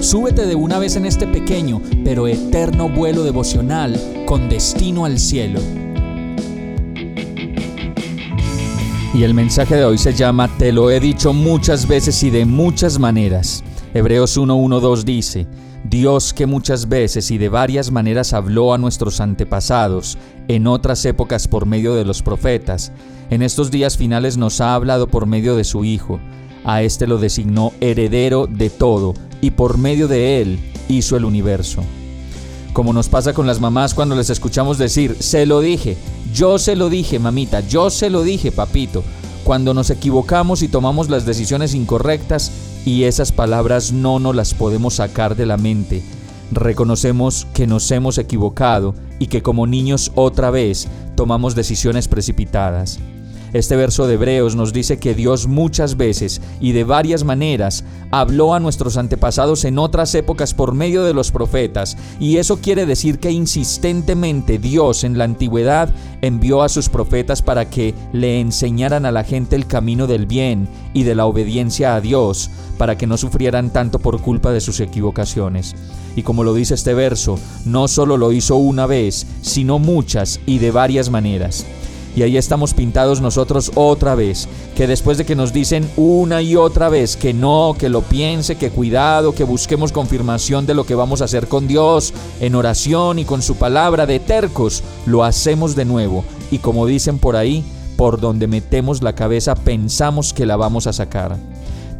súbete de una vez en este pequeño pero eterno vuelo devocional con destino al cielo. Y el mensaje de hoy se llama Te lo he dicho muchas veces y de muchas maneras. Hebreos 1.1.2 dice, Dios que muchas veces y de varias maneras habló a nuestros antepasados, en otras épocas por medio de los profetas, en estos días finales nos ha hablado por medio de su Hijo. A éste lo designó heredero de todo, y por medio de él hizo el universo. Como nos pasa con las mamás cuando les escuchamos decir, se lo dije, yo se lo dije, mamita, yo se lo dije, papito. Cuando nos equivocamos y tomamos las decisiones incorrectas, y esas palabras no nos las podemos sacar de la mente. Reconocemos que nos hemos equivocado y que como niños otra vez tomamos decisiones precipitadas. Este verso de Hebreos nos dice que Dios muchas veces y de varias maneras habló a nuestros antepasados en otras épocas por medio de los profetas, y eso quiere decir que insistentemente Dios en la antigüedad envió a sus profetas para que le enseñaran a la gente el camino del bien y de la obediencia a Dios, para que no sufrieran tanto por culpa de sus equivocaciones. Y como lo dice este verso, no solo lo hizo una vez, sino muchas y de varias maneras. Y ahí estamos pintados nosotros otra vez, que después de que nos dicen una y otra vez que no, que lo piense, que cuidado, que busquemos confirmación de lo que vamos a hacer con Dios, en oración y con su palabra de tercos, lo hacemos de nuevo. Y como dicen por ahí, por donde metemos la cabeza pensamos que la vamos a sacar.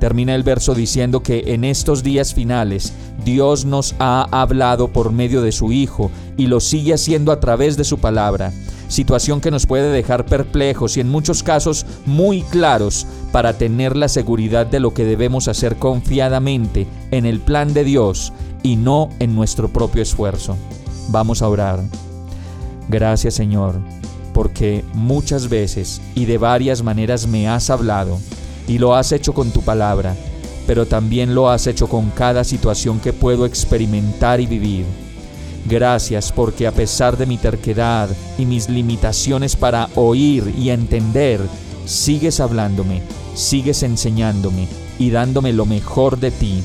Termina el verso diciendo que en estos días finales Dios nos ha hablado por medio de su Hijo y lo sigue haciendo a través de su palabra situación que nos puede dejar perplejos y en muchos casos muy claros para tener la seguridad de lo que debemos hacer confiadamente en el plan de Dios y no en nuestro propio esfuerzo. Vamos a orar. Gracias Señor, porque muchas veces y de varias maneras me has hablado y lo has hecho con tu palabra, pero también lo has hecho con cada situación que puedo experimentar y vivir. Gracias porque a pesar de mi terquedad y mis limitaciones para oír y entender, sigues hablándome, sigues enseñándome y dándome lo mejor de ti.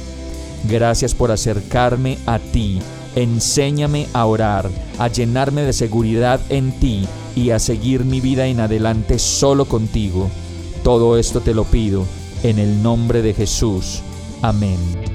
Gracias por acercarme a ti. Enséñame a orar, a llenarme de seguridad en ti y a seguir mi vida en adelante solo contigo. Todo esto te lo pido en el nombre de Jesús. Amén.